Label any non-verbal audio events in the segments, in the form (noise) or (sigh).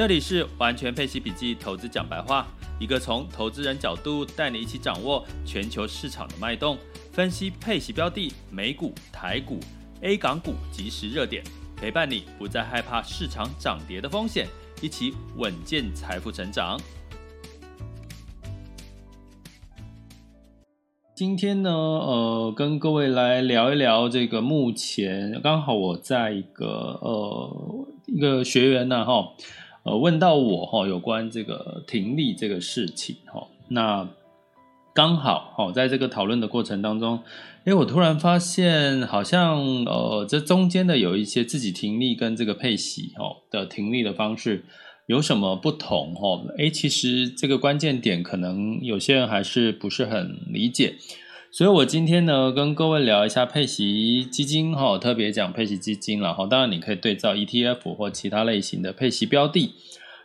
这里是完全配息笔记投资讲白话，一个从投资人角度带你一起掌握全球市场的脉动，分析配息标的、美股、台股、A 港股即时热点，陪伴你不再害怕市场涨跌的风险，一起稳健财富成长。今天呢，呃，跟各位来聊一聊这个目前刚好我在一个呃一个学员呢，哈。呃，问到我哈，有关这个停利这个事情哈，那刚好哈，在这个讨论的过程当中，诶，我突然发现好像呃，这中间的有一些自己停利跟这个配息哈的停利的方式有什么不同哈？诶，其实这个关键点可能有些人还是不是很理解。所以，我今天呢，跟各位聊一下配息基金哈，特别讲配息基金然后。当然，你可以对照 ETF 或其他类型的配息标的，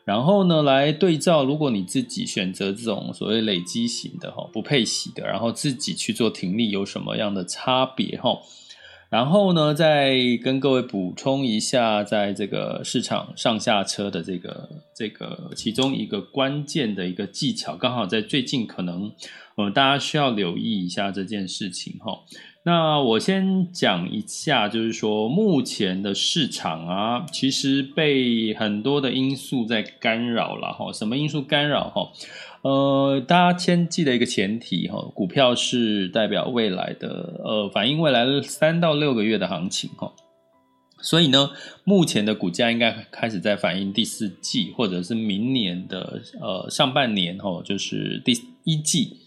然后呢，来对照，如果你自己选择这种所谓累积型的哈，不配息的，然后自己去做停利，有什么样的差别哈？然后呢，再跟各位补充一下，在这个市场上下车的这个这个其中一个关键的一个技巧，刚好在最近可能。呃，大家需要留意一下这件事情哈。那我先讲一下，就是说目前的市场啊，其实被很多的因素在干扰了哈。什么因素干扰哈？呃，大家先记得一个前提哈，股票是代表未来的，呃，反映未来三到六个月的行情哈。所以呢，目前的股价应该开始在反映第四季或者是明年的呃上半年哈，就是第一季。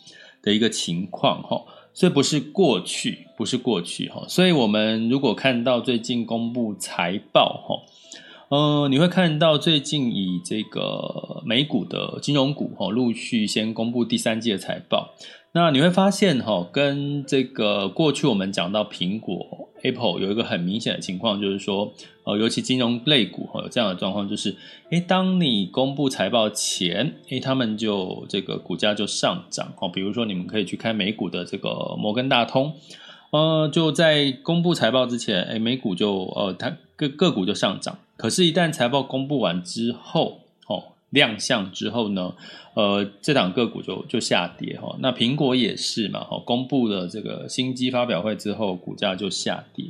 的一个情况哈，所以不是过去，不是过去哈，所以我们如果看到最近公布财报哈，呃，你会看到最近以这个美股的金融股哈，陆续先公布第三季的财报。那你会发现哈，跟这个过去我们讲到苹果 Apple 有一个很明显的情况，就是说，呃，尤其金融类股哈有这样的状况，就是，诶，当你公布财报前，诶，他们就这个股价就上涨哈。比如说，你们可以去看美股的这个摩根大通，呃，就在公布财报之前，诶，美股就呃，它个个股就上涨。可是，一旦财报公布完之后，亮相之后呢，呃，这档个股就就下跌哈。那苹果也是嘛，哈，公布了这个新机发表会之后，股价就下跌。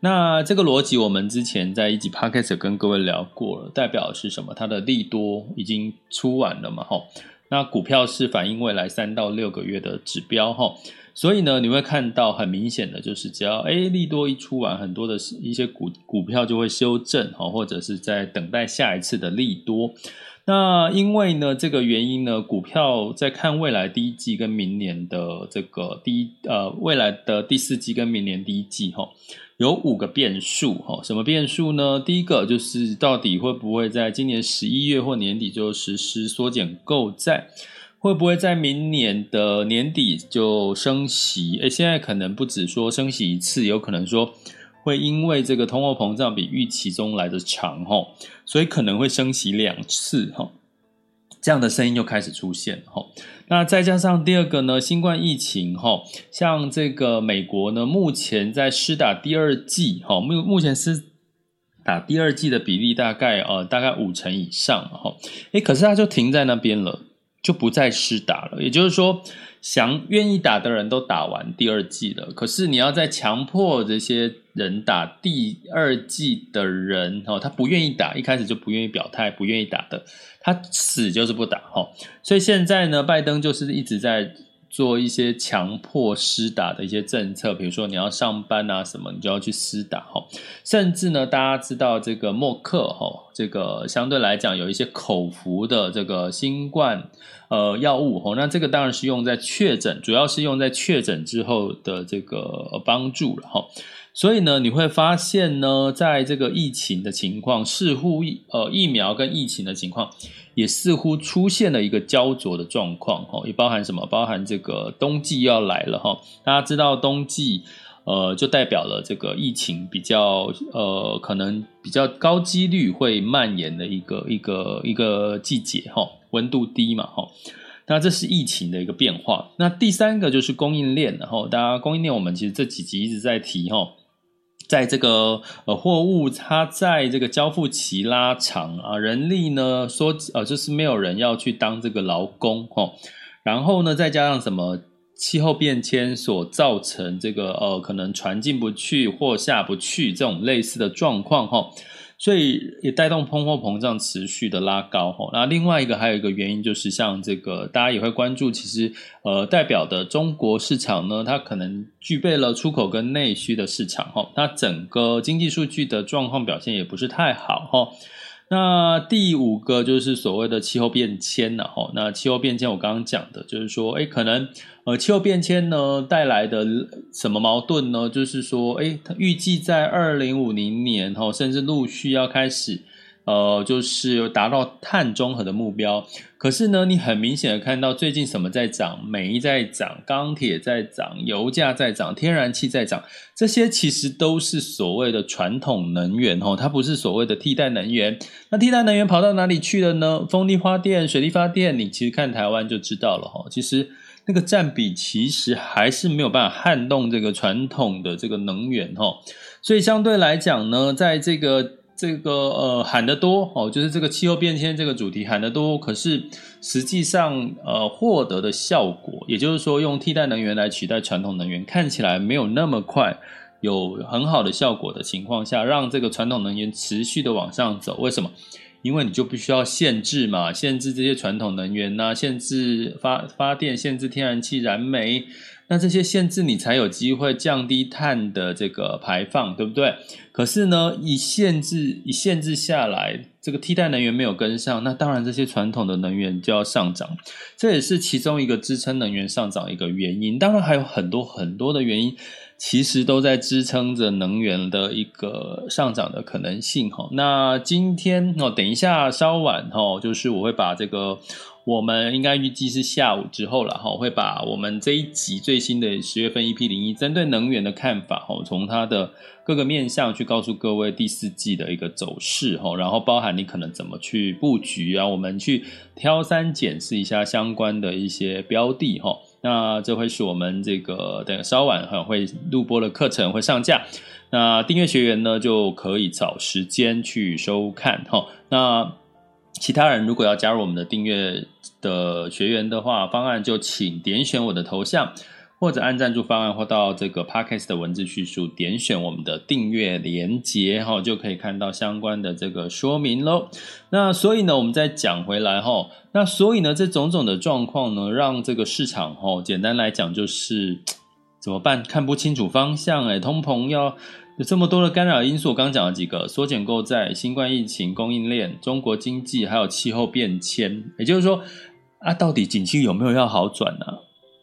那这个逻辑我们之前在一集 Podcast 跟各位聊过了，代表是什么？它的利多已经出完了嘛，哈。那股票是反映未来三到六个月的指标哈，所以呢，你会看到很明显的就是，只要诶利多一出完，很多的是一些股股票就会修正哈，或者是在等待下一次的利多。那因为呢，这个原因呢，股票在看未来第一季跟明年的这个第一呃未来的第四季跟明年第一季哈，有五个变数哈。什么变数呢？第一个就是到底会不会在今年十一月或年底就实施缩减购债？会不会在明年的年底就升息？诶，现在可能不止说升息一次，有可能说。会因为这个通货膨胀比预期中来的长哈，所以可能会升息两次哈，这样的声音又开始出现哈。那再加上第二个呢，新冠疫情哈，像这个美国呢，目前在施打第二剂哈，目目前是打第二剂的比例大概呃大概五成以上哈，诶，可是它就停在那边了，就不再施打了，也就是说。想愿意打的人都打完第二季了，可是你要再强迫这些人打第二季的人，哦，他不愿意打，一开始就不愿意表态，不愿意打的，他死就是不打，哈，所以现在呢，拜登就是一直在。做一些强迫施打的一些政策，比如说你要上班啊什么，你就要去施打哈。甚至呢，大家知道这个默克哈，这个相对来讲有一些口服的这个新冠呃药物哈，那这个当然是用在确诊，主要是用在确诊之后的这个帮助了哈。所以呢，你会发现呢，在这个疫情的情况，似乎呃疫苗跟疫情的情况，也似乎出现了一个焦灼的状况哈，也包含什么？包含这个冬季要来了哈，大家知道冬季呃就代表了这个疫情比较呃可能比较高几率会蔓延的一个一个一个季节哈，温度低嘛哈。那这是疫情的一个变化。那第三个就是供应链，然后大家供应链，我们其实这几集一直在提哈，在这个呃货物它在这个交付期拉长啊，人力呢说呃就是没有人要去当这个劳工哦，然后呢再加上什么气候变迁所造成这个呃可能船进不去货下不去这种类似的状况哈。所以也带动通货膨胀持续的拉高哈，那另外一个还有一个原因就是像这个大家也会关注，其实呃代表的中国市场呢，它可能具备了出口跟内需的市场哈，它整个经济数据的状况表现也不是太好哈。那第五个就是所谓的气候变迁了哈。那气候变迁我刚刚讲的就是说，哎，可能呃气候变迁呢带来的什么矛盾呢？就是说，哎，它预计在二零五零年哈，甚至陆续要开始。呃，就是达到碳中和的目标。可是呢，你很明显的看到最近什么在涨？煤在涨，钢铁在涨，油价在涨，天然气在涨。这些其实都是所谓的传统能源哦，它不是所谓的替代能源。那替代能源跑到哪里去了呢？风力发电、水力发电，你其实看台湾就知道了哈。其实那个占比其实还是没有办法撼动这个传统的这个能源哈。所以相对来讲呢，在这个。这个呃喊得多哦，就是这个气候变迁这个主题喊得多，可是实际上呃获得的效果，也就是说用替代能源来取代传统能源，看起来没有那么快有很好的效果的情况下，让这个传统能源持续的往上走。为什么？因为你就必须要限制嘛，限制这些传统能源呐、限制发发电，限制天然气、燃煤。那这些限制你才有机会降低碳的这个排放，对不对？可是呢，一限制一限制下来，这个替代能源没有跟上，那当然这些传统的能源就要上涨，这也是其中一个支撑能源上涨一个原因。当然还有很多很多的原因，其实都在支撑着能源的一个上涨的可能性哈。那今天哦，等一下稍晚哈，就是我会把这个。我们应该预计是下午之后了哈，会把我们这一集最新的十月份 EP 零一针对能源的看法哈，从它的各个面向去告诉各位第四季的一个走势哈，然后包含你可能怎么去布局啊，我们去挑三拣四一下相关的一些标的哈。那这会是我们这个等稍晚哈会录播的课程会上架，那订阅学员呢就可以找时间去收看哈。那其他人如果要加入我们的订阅的学员的话，方案就请点选我的头像，或者按赞助方案，或到这个 Podcast 的文字叙述，点选我们的订阅连接，哈，就可以看到相关的这个说明喽。那所以呢，我们再讲回来，哈，那所以呢，这种种的状况呢，让这个市场，哈，简单来讲就是怎么办？看不清楚方向，哎，通膨要。有这么多的干扰因素，我刚刚讲了几个：缩减购债、新冠疫情、供应链、中国经济，还有气候变迁。也就是说，啊，到底景气有没有要好转呢？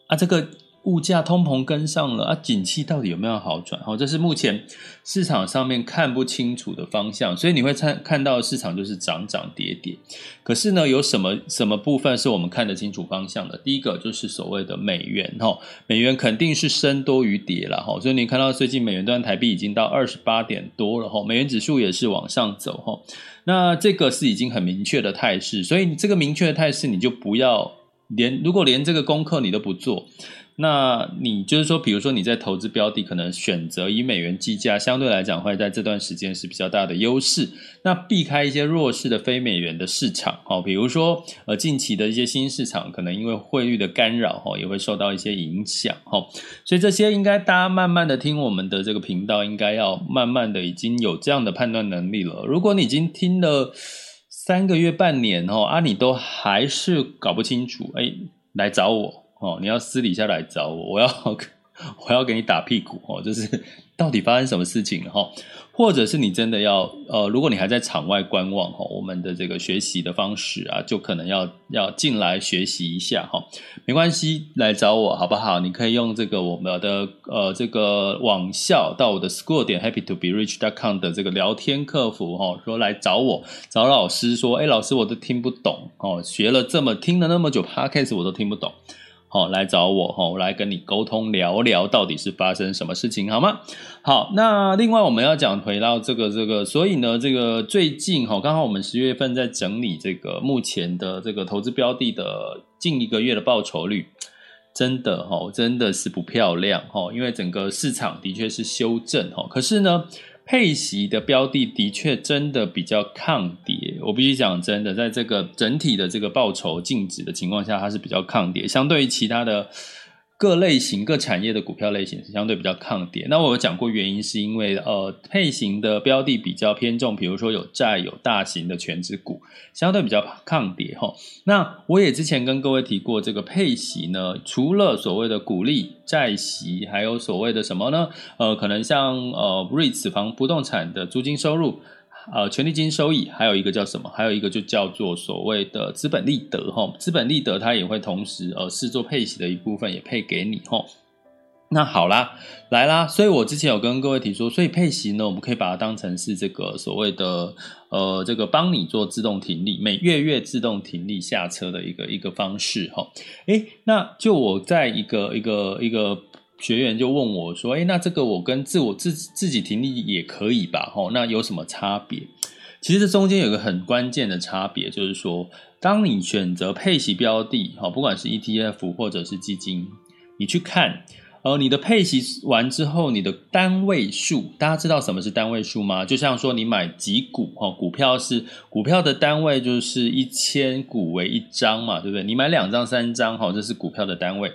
啊，这个。物价通膨跟上了啊，景气到底有没有好转？哦，这是目前市场上面看不清楚的方向，所以你会看看到市场就是涨涨跌跌。可是呢，有什么什么部分是我们看得清楚方向的？第一个就是所谓的美元，哈，美元肯定是升多于跌了，哈，所以你看到最近美元兑台币已经到二十八点多了，哈，美元指数也是往上走，哈，那这个是已经很明确的态势，所以这个明确的态势你就不要连，如果连这个功课你都不做。那你就是说，比如说你在投资标的，可能选择以美元计价，相对来讲会在这段时间是比较大的优势。那避开一些弱势的非美元的市场，哈，比如说呃近期的一些新市场，可能因为汇率的干扰，哈，也会受到一些影响，哈。所以这些应该大家慢慢的听我们的这个频道，应该要慢慢的已经有这样的判断能力了。如果你已经听了三个月、半年，哦，啊，你都还是搞不清楚，哎，来找我。哦，你要私底下来找我，我要 (laughs) 我要给你打屁股哦，就是到底发生什么事情了哈？或者是你真的要呃，如果你还在场外观望哈，我们的这个学习的方式啊，就可能要要进来学习一下哈。没关系，来找我好不好？你可以用这个我们的呃这个网校到我的 school 点 happy to be rich dot com 的这个聊天客服哈，说来找我找老师说，哎，老师我都听不懂哦，学了这么听了那么久 podcast 我都听不懂。好，来找我哈，我来跟你沟通聊聊，到底是发生什么事情，好吗？好，那另外我们要讲回到这个这个，所以呢，这个最近哈，刚好我们十月份在整理这个目前的这个投资标的的近一个月的报酬率，真的哈，真的是不漂亮哈，因为整个市场的确是修正哈，可是呢。配息的标的的确真的比较抗跌，我必须讲真的，在这个整体的这个报酬净值的情况下，它是比较抗跌，相对于其他的。各类型、各产业的股票类型是相对比较抗跌。那我有讲过原因，是因为呃配型的标的比较偏重，比如说有债、有大型的全值股，相对比较抗跌哈。那我也之前跟各位提过，这个配息呢，除了所谓的股利、债息，还有所谓的什么呢？呃，可能像呃 REITs 房不动产的租金收入。呃，权利金收益，还有一个叫什么？还有一个就叫做所谓的资本利得哈，资本利得它也会同时呃视作配息的一部分，也配给你哈。那好啦，来啦，所以我之前有跟各位提说，所以配息呢，我们可以把它当成是这个所谓的呃这个帮你做自动停利，每月月自动停利下车的一个一个方式哈。诶，那就我在一个一个一个。学员就问我说：“诶，那这个我跟自我自自己停利也可以吧？吼，那有什么差别？其实这中间有一个很关键的差别，就是说，当你选择配息标的，哈，不管是 ETF 或者是基金，你去看，呃，你的配息完之后，你的单位数，大家知道什么是单位数吗？就像说你买几股，哈，股票是股票的单位就是一千股为一张嘛，对不对？你买两张、三张，哈，这是股票的单位。”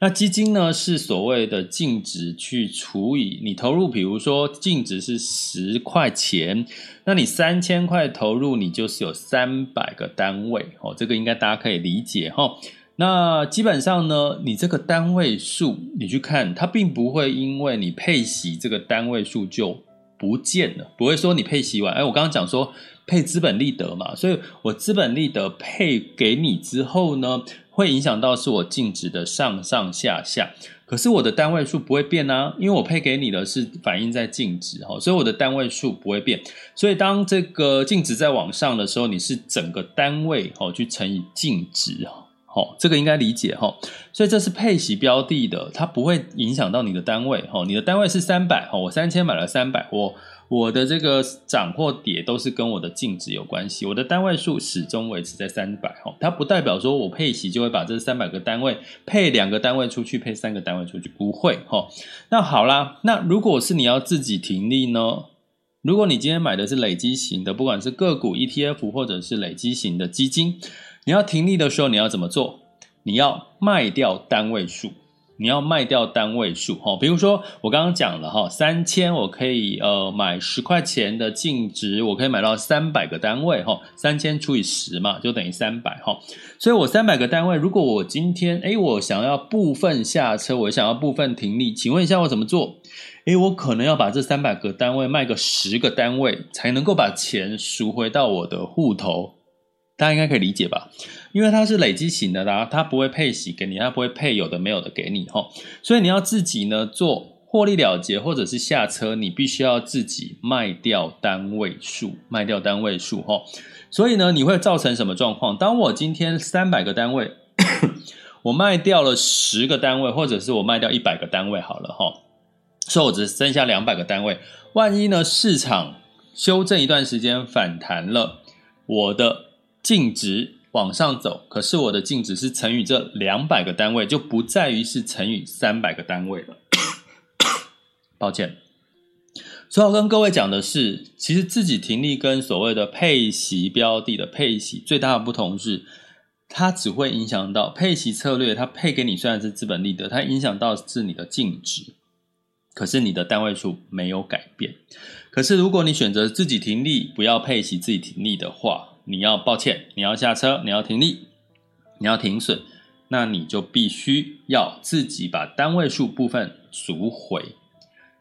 那基金呢，是所谓的净值去除以你投入，比如说净值是十块钱，那你三千块投入，你就是有三百个单位哦，这个应该大家可以理解哈。那基本上呢，你这个单位数，你去看它，并不会因为你配息这个单位数就不见了，不会说你配息完，哎，我刚刚讲说配资本利得嘛，所以我资本利得配给你之后呢，会影响到是我净值的上上下下，可是我的单位数不会变啊，因为我配给你的是反映在净值哈，所以我的单位数不会变。所以当这个净值在往上的时候，你是整个单位哈去乘以净值哈，好，这个应该理解哈。所以这是配息标的的，它不会影响到你的单位哈。你的单位是三百哈，我三千买了三百我。我的这个涨或跌都是跟我的净值有关系，我的单位数始终维持在三百哈，它不代表说我配息就会把这三百个单位配两个单位出去，配三个单位出去，不会哈。那好啦，那如果是你要自己停利呢？如果你今天买的是累积型的，不管是个股 ETF 或者是累积型的基金，你要停利的时候你要怎么做？你要卖掉单位数。你要卖掉单位数哈，比如说我刚刚讲了哈，三千我可以呃买十块钱的净值，我可以买到三百个单位哈，三千除以十嘛，就等于三百哈。所以我三百个单位，如果我今天诶我想要部分下车，我想要部分停利，请问一下我怎么做？诶我可能要把这三百个单位卖个十个单位，才能够把钱赎回到我的户头。大家应该可以理解吧？因为它是累积型的啦，它不会配息给你，它不会配有的没有的给你哈，所以你要自己呢做获利了结或者是下车，你必须要自己卖掉单位数，卖掉单位数哈。所以呢，你会造成什么状况？当我今天三百个单位，(coughs) 我卖掉了十个单位，或者是我卖掉一百个单位好了哈，所以我只剩下两百个单位。万一呢市场修正一段时间反弹了，我的。净值往上走，可是我的净值是乘以这两百个单位，就不在于是乘以三百个单位了。抱歉，所以我跟各位讲的是，其实自己停利跟所谓的配息标的的配息最大的不同是，它只会影响到配息策略，它配给你虽然是资本利得，它影响到是你的净值，可是你的单位数没有改变。可是如果你选择自己停利，不要配息自己停利的话，你要抱歉，你要下车，你要停利，你要停损，那你就必须要自己把单位数部分赎回。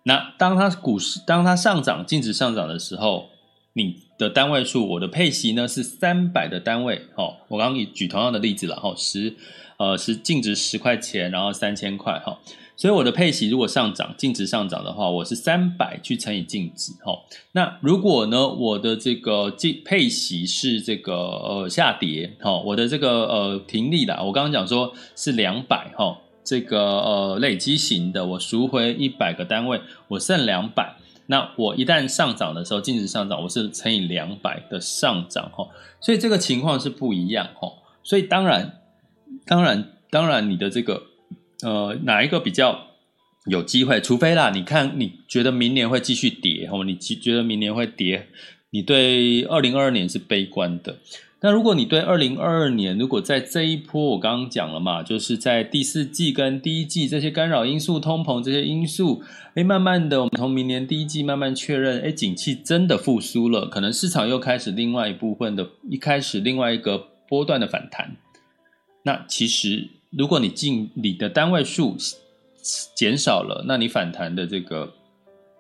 那当它股市当它上涨净值上涨的时候，你的单位数，我的配息呢是三百的单位。哦，我刚刚举同样的例子了，哈，十呃是净值十块钱，然后三千块，哈。所以我的配息如果上涨，净值上涨的话，我是三百去乘以净值，哈。那如果呢，我的这个净配息是这个呃下跌，哈，我的这个呃停利的，我刚刚讲说是两百，哈，这个呃累积型的，我赎回一百个单位，我剩两百。那我一旦上涨的时候，净值上涨，我是乘以两百的上涨，哈。所以这个情况是不一样，哈。所以当然，当然，当然，你的这个。呃，哪一个比较有机会？除非啦，你看你觉得明年会继续跌，哦，你觉得明年会跌，你对二零二二年是悲观的。那如果你对二零二二年，如果在这一波我刚刚讲了嘛，就是在第四季跟第一季这些干扰因素、通膨这些因素，哎，慢慢的，我们从明年第一季慢慢确认，哎，景气真的复苏了，可能市场又开始另外一部分的，一开始另外一个波段的反弹。那其实。如果你进你的单位数减少了，那你反弹的这个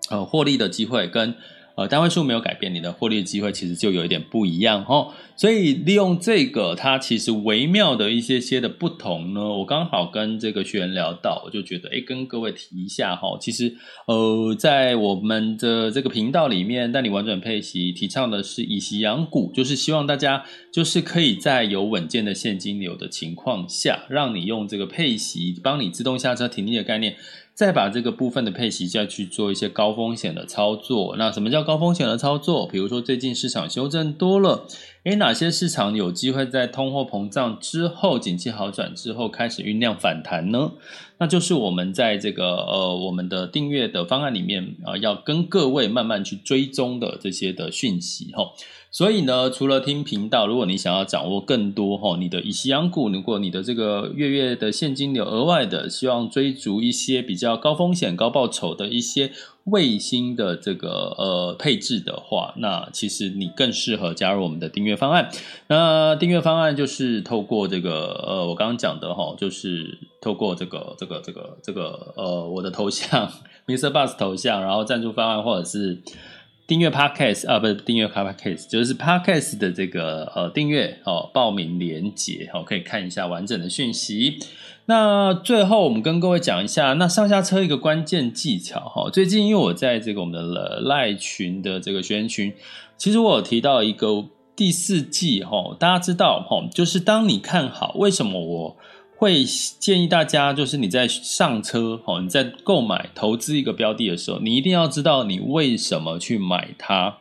呃获利的机会跟呃单位数没有改变，你的获利机会其实就有一点不一样哦。所以利用这个它其实微妙的一些些的不同呢，我刚好跟这个学员聊到，我就觉得诶跟各位提一下哈。其实呃在我们的这个频道里面，带你玩转配息，提倡的是以息养股，就是希望大家。就是可以在有稳健的现金流的情况下，让你用这个配息帮你自动下车停利的概念，再把这个部分的配息再去做一些高风险的操作。那什么叫高风险的操作？比如说最近市场修正多了，诶，哪些市场有机会在通货膨胀之后、景气好转之后开始酝酿反弹呢？那就是我们在这个呃我们的订阅的方案里面啊、要跟各位慢慢去追踪的这些的讯息哈。所以呢，除了听频道，如果你想要掌握更多哈，你的以息养股，如果你的这个月月的现金流额外的，希望追逐一些比较高风险高报酬的一些卫星的这个呃配置的话，那其实你更适合加入我们的订阅方案。那订阅方案就是透过这个呃我刚刚讲的哈，就是透过这个这个这个这个呃我的头像，(laughs) Mr. Bus 头像，然后赞助方案或者是。订阅 Podcast 啊，不是订阅 Podcast，就是 Podcast 的这个呃订阅哦，报名连结哦，可以看一下完整的讯息。那最后我们跟各位讲一下，那上下车一个关键技巧哈。最近因为我在这个我们的赖群的这个学员群，其实我有提到一个第四季哈，大家知道哈，就是当你看好为什么我。会建议大家，就是你在上车，哦，你在购买投资一个标的的时候，你一定要知道你为什么去买它。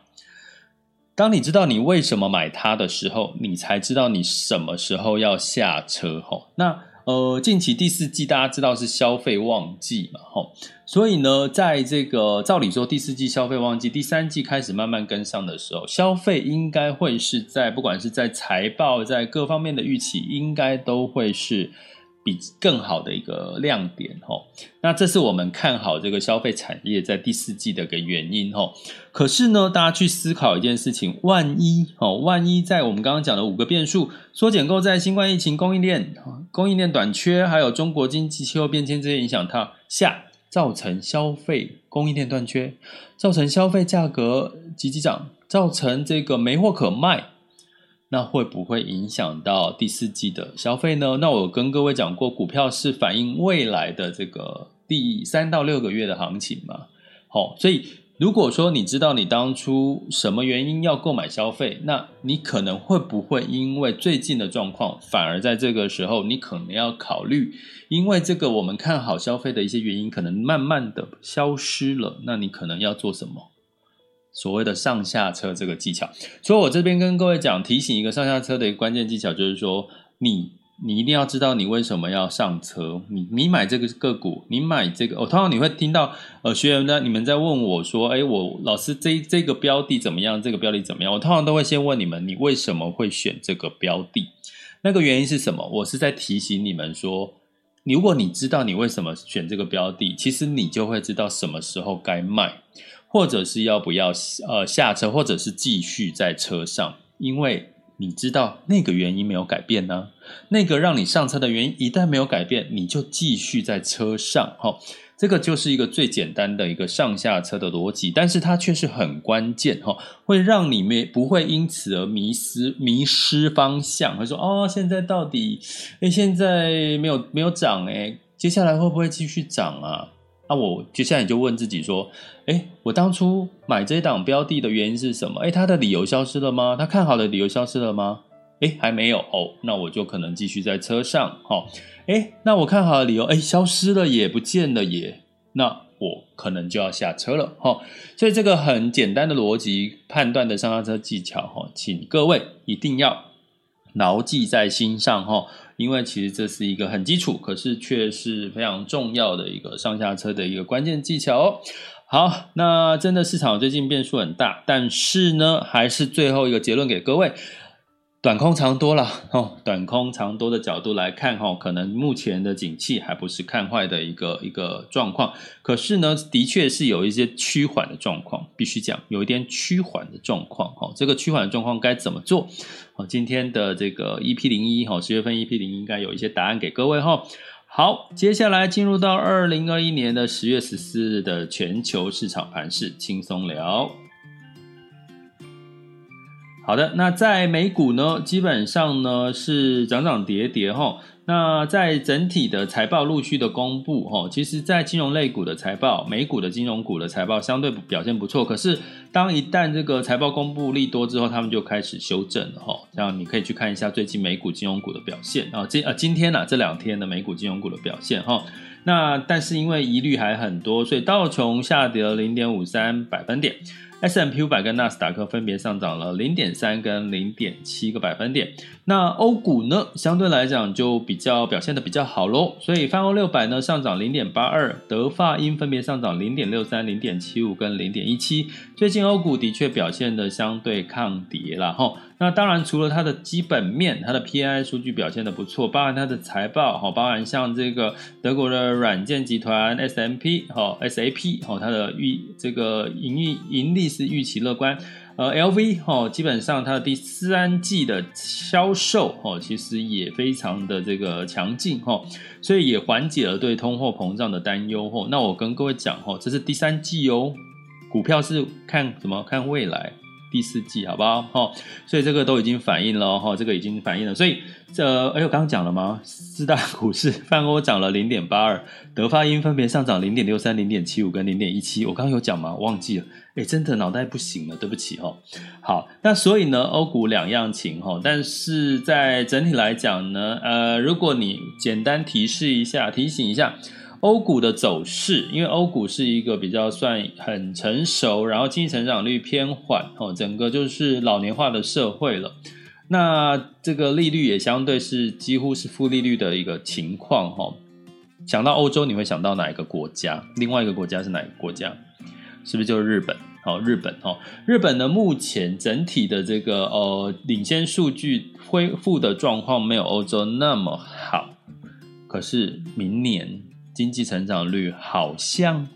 当你知道你为什么买它的时候，你才知道你什么时候要下车，吼。那。呃，近期第四季大家知道是消费旺季嘛，吼，所以呢，在这个照理说第四季消费旺季，第三季开始慢慢跟上的时候，消费应该会是在不管是在财报，在各方面的预期，应该都会是。比更好的一个亮点吼，那这是我们看好这个消费产业在第四季的一个原因吼。可是呢，大家去思考一件事情，万一哦，万一在我们刚刚讲的五个变数——缩减购债、新冠疫情、供应链、供应链短缺，还有中国经济气候变迁这些影响它下，造成消费供应链断缺，造成消费价格急急涨，造成这个没货可卖。那会不会影响到第四季的消费呢？那我跟各位讲过，股票是反映未来的这个第三到六个月的行情嘛。好，所以如果说你知道你当初什么原因要购买消费，那你可能会不会因为最近的状况，反而在这个时候你可能要考虑，因为这个我们看好消费的一些原因可能慢慢的消失了，那你可能要做什么？所谓的上下车这个技巧，所以我这边跟各位讲，提醒一个上下车的一个关键技巧，就是说，你你一定要知道你为什么要上车。你你买这个个股，你买这个，我、通常你会听到呃学员呢，你们在问我说，哎，我老师这这个标的怎么样？这个标的怎么样？我通常都会先问你们，你为什么会选这个标的？那个原因是什么？我是在提醒你们说，如果你知道你为什么选这个标的，其实你就会知道什么时候该卖。或者是要不要呃下车，或者是继续在车上，因为你知道那个原因没有改变呢？那个让你上车的原因一旦没有改变，你就继续在车上。哈，这个就是一个最简单的一个上下车的逻辑，但是它却是很关键。哈，会让你没不会因此而迷失迷失方向。会说哦，现在到底诶，现在没有没有涨诶，接下来会不会继续涨啊？那我接下来就问自己说：哎，我当初买这档标的的原因是什么？哎，他的理由消失了吗？他看好的理由消失了吗？哎，还没有哦，那我就可能继续在车上。好，哎，那我看好的理由，哎，消失了也不见了也，那我可能就要下车了。哈，所以这个很简单的逻辑判断的上下车技巧，哈，请各位一定要牢记在心上，哈。因为其实这是一个很基础，可是却是非常重要的一个上下车的一个关键技巧哦。好，那真的市场最近变数很大，但是呢，还是最后一个结论给各位。短空长多了哦，短空长多的角度来看哈，可能目前的景气还不是看坏的一个一个状况，可是呢，的确是有一些趋缓的状况，必须讲有一点趋缓的状况哈。这个趋缓的状况该怎么做？好，今天的这个 EP 零一哈，十月份 EP 零一应该有一些答案给各位哈。好，接下来进入到二零二一年的十月十四日的全球市场盘势轻松聊。好的，那在美股呢，基本上呢是涨涨跌跌哈。那在整体的财报陆续的公布哈，其实，在金融类股的财报，美股的金融股的财报相对表现不错。可是，当一旦这个财报公布利多之后，他们就开始修正了哈。这样你可以去看一下最近美股金融股的表现啊，今呃今天呢这两天的美股金融股的表现哈。那但是因为疑虑还很多，所以道琼下跌了零点五三百分点。S M P 五百跟纳斯达克分别上涨了零点三跟零点七个百分点。那欧股呢，相对来讲就比较表现的比较好喽。所以泛欧六百呢上涨零点八二，德法英分别上涨零点六三、零点七五跟零点一七。最近欧股的确表现的相对抗跌了哈。那当然，除了它的基本面，它的 PI 数据表现的不错，包含它的财报，哈，包含像这个德国的软件集团 SMP，哈，SAP，哈，它的预这个盈利盈利是预期乐观，呃，LV，哈，基本上它的第三季的销售，哈，其实也非常的这个强劲，哈，所以也缓解了对通货膨胀的担忧，哈。那我跟各位讲，哈，这是第三季哦，股票是看什么？看未来。第四季好不好？哈，所以这个都已经反映了哈，这个已经反映了。所以这，哎，我刚刚讲了吗？四大股市泛欧涨了零点八二，德发英分别上涨零点六三、零点七五跟零点一七。我刚刚有讲吗？忘记了。哎，真的脑袋不行了，对不起哈。好，那所以呢，欧股两样情哈，但是在整体来讲呢，呃，如果你简单提示一下、提醒一下。欧股的走势，因为欧股是一个比较算很成熟，然后经济成长率偏缓，哦，整个就是老年化的社会了。那这个利率也相对是几乎是负利率的一个情况，哈。想到欧洲，你会想到哪一个国家？另外一个国家是哪一个国家？是不是就是日本？好，日本，哦，日本呢，目前整体的这个呃领先数据恢复的状况没有欧洲那么好，可是明年。经济成长率好像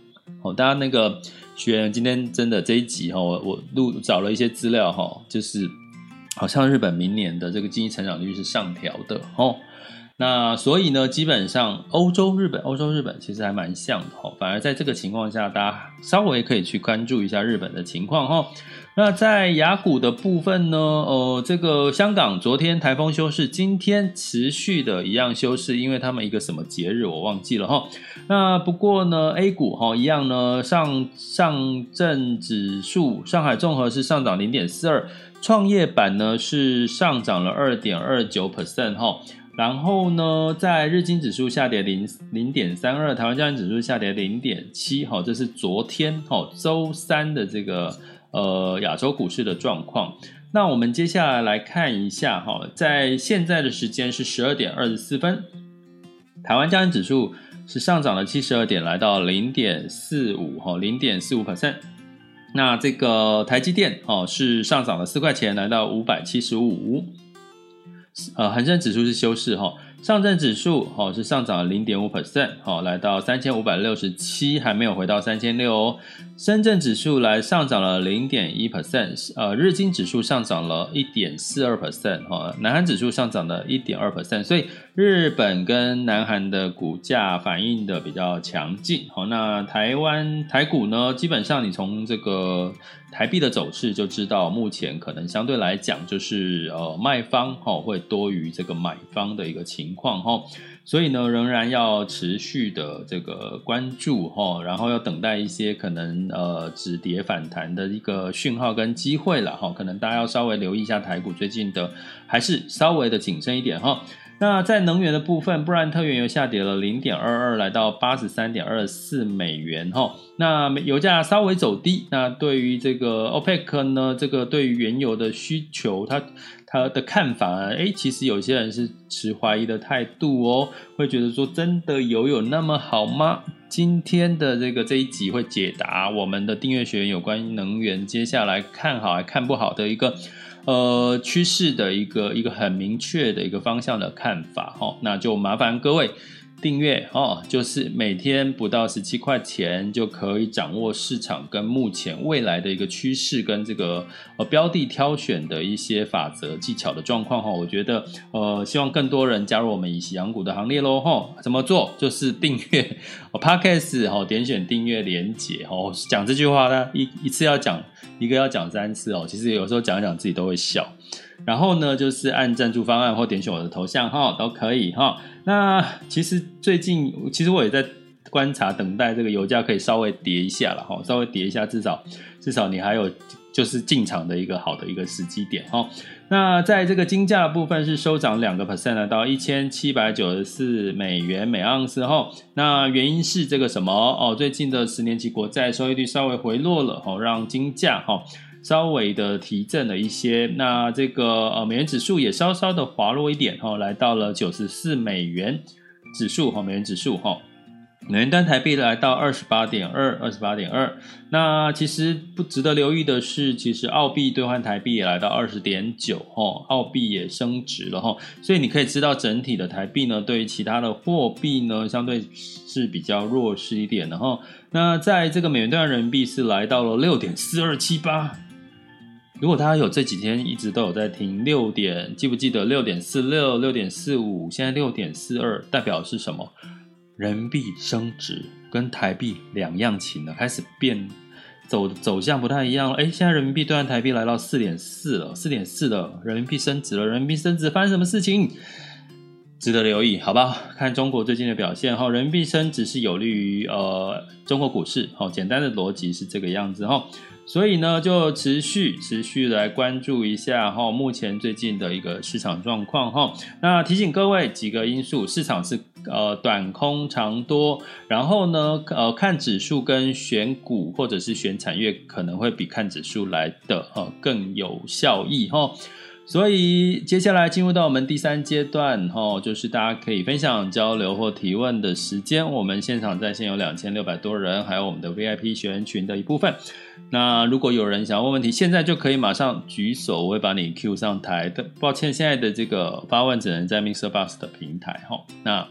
哦，大家那个学员今天真的这一集哈，我我录找了一些资料哈，就是好像日本明年的这个经济成长率是上调的哦。那所以呢，基本上欧洲、日本、欧洲、日本其实还蛮像的哈。反而在这个情况下，大家稍微可以去关注一下日本的情况哈。那在雅股的部分呢？呃，这个香港昨天台风休市，今天持续的一样休市，因为他们一个什么节日我忘记了哈。那不过呢，A 股哈一样呢，上上证指数上海综合是上涨零点四二，创业板呢是上涨了二点二九 percent 哈。然后呢，在日经指数下跌零零点三二，台湾加权指数下跌零点七，哈，这是昨天哈周三的这个。呃，亚洲股市的状况。那我们接下来来看一下哈，在现在的时间是十二点二十四分，台湾加权指数是上涨了七十二点，来到零点四五哈，零点四五 percent。那这个台积电哦是上涨了四块钱，来到五百七十五。呃，恒生指数是休市哈，上证指数哦是上涨了零点五 percent，好，来到三千五百六十七，还没有回到三千六哦。深圳指数来上涨了零点一 percent，呃，日经指数上涨了一点四二 percent，哈，南韩指数上涨了一点二 percent，所以日本跟南韩的股价反应的比较强劲，好，那台湾台股呢，基本上你从这个台币的走势就知道，目前可能相对来讲就是呃卖方哈会多于这个买方的一个情况哈。所以呢，仍然要持续的这个关注哈，然后要等待一些可能呃止跌反弹的一个讯号跟机会了哈，可能大家要稍微留意一下台股最近的，还是稍微的谨慎一点哈。那在能源的部分，布兰特原油下跌了零点二二，来到八十三点二四美元哈。那油价稍微走低，那对于这个 OPEC 呢，这个对于原油的需求，它它的看法，哎，其实有些人是持怀疑的态度哦，会觉得说真的油有那么好吗？今天的这个这一集会解答我们的订阅学员有关于能源接下来看好还看不好的一个。呃，趋势的一个一个很明确的一个方向的看法哈，那就麻烦各位订阅哦，就是每天不到十七块钱就可以掌握市场跟目前未来的一个趋势跟这个呃标的挑选的一些法则技巧的状况哈，我觉得呃希望更多人加入我们以息养股的行列喽哈，怎么做？就是订阅 (laughs) Podcast 哈，点选订阅连结哦，讲这句话呢一一次要讲。一个要讲三次哦，其实有时候讲一讲自己都会笑。然后呢，就是按赞助方案或点选我的头像哈，都可以哈。那其实最近，其实我也在观察，等待这个油价可以稍微跌一下了哈，稍微跌一下，至少至少你还有。就是进场的一个好的一个时机点哈。那在这个金价部分是收涨两个 percent 到一千七百九十四美元每盎司后。那原因是这个什么哦？最近的十年期国债收益率稍微回落了哈，让金价哈稍微的提振了一些。那这个呃美元指数也稍稍的滑落一点哦，来到了九十四美元指数哈，美元指数哈。美元兑台币来到二十八点二，二十八点二。那其实不值得留意的是，其实澳币兑换台币也来到二十点九，哈，澳币也升值了，哈。所以你可以知道，整体的台币呢，对于其他的货币呢，相对是比较弱势一点的，哈。那在这个美元兑换人民币是来到了六点四二七八。如果大家有这几天一直都有在听六点，记不记得六点四六、六点四五，现在六点四二，代表是什么？人民币升值跟台币两样情了，开始变走走向不太一样了。哎，现在人民币兑换台币来到四点四了，四点四了，人民币升值了，人民币升值发生什么事情？值得留意，好不好？看中国最近的表现哈，人民币升值是有利于呃中国股市，好，简单的逻辑是这个样子哈。所以呢，就持续持续来关注一下哈，目前最近的一个市场状况哈。那提醒各位几个因素，市场是呃短空长多，然后呢呃看指数跟选股或者是选产业可能会比看指数来的呃更有效益哈。所以接下来进入到我们第三阶段，哈，就是大家可以分享、交流或提问的时间。我们现场在线有两千六百多人，还有我们的 VIP 学员群的一部分。那如果有人想要问问题，现在就可以马上举手，我会把你 Q 上台的。抱歉，现在的这个发问只能在 Mr. Bus 的平台，哈。那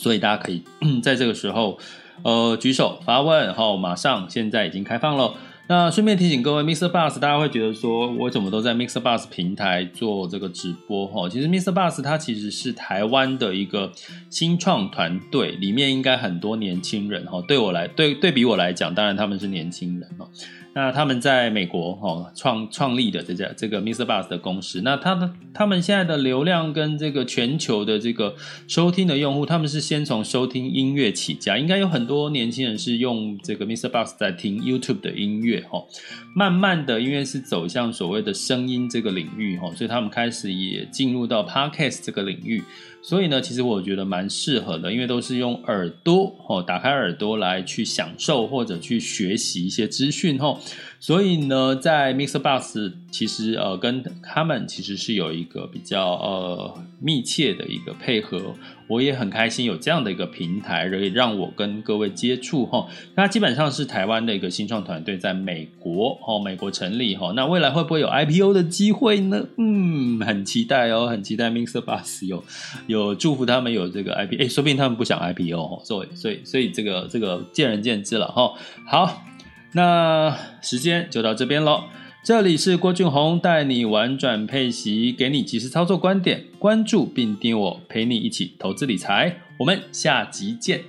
所以大家可以 (clears throat) 在这个时候，呃，举手发问，哈，马上现在已经开放了。那顺便提醒各位，Mr. Bus，大家会觉得说，我怎么都在 Mr. Bus 平台做这个直播哈？其实 Mr. Bus 它其实是台湾的一个新创团队，里面应该很多年轻人哈。对我来对对比我来讲，当然他们是年轻人哦。那他们在美国哦创创立的这家这个 Mr. Bus 的公司，那他们他们现在的流量跟这个全球的这个收听的用户，他们是先从收听音乐起家，应该有很多年轻人是用这个 Mr. Bus 在听 YouTube 的音乐哦。慢慢的，因为是走向所谓的声音这个领域哈，所以他们开始也进入到 Podcast 这个领域。所以呢，其实我觉得蛮适合的，因为都是用耳朵哦，打开耳朵来去享受或者去学习一些资讯哦。所以呢，在 MixerBox 其实呃跟他们其实是有一个比较呃密切的一个配合，我也很开心有这样的一个平台，可以让我跟各位接触哈。那基本上是台湾的一个新创团队在美国哦，美国成立哈。那未来会不会有 IPO 的机会呢？嗯，很期待哦，很期待 Mixer Bus 有有祝福他们有这个 IPO，哎，说不定他们不想 IPO 哦，所以所以所以这个这个见仁见智了哈。好。那时间就到这边喽。这里是郭俊宏带你玩转配息，给你及时操作观点，关注并订我，陪你一起投资理财。我们下集见，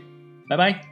拜拜。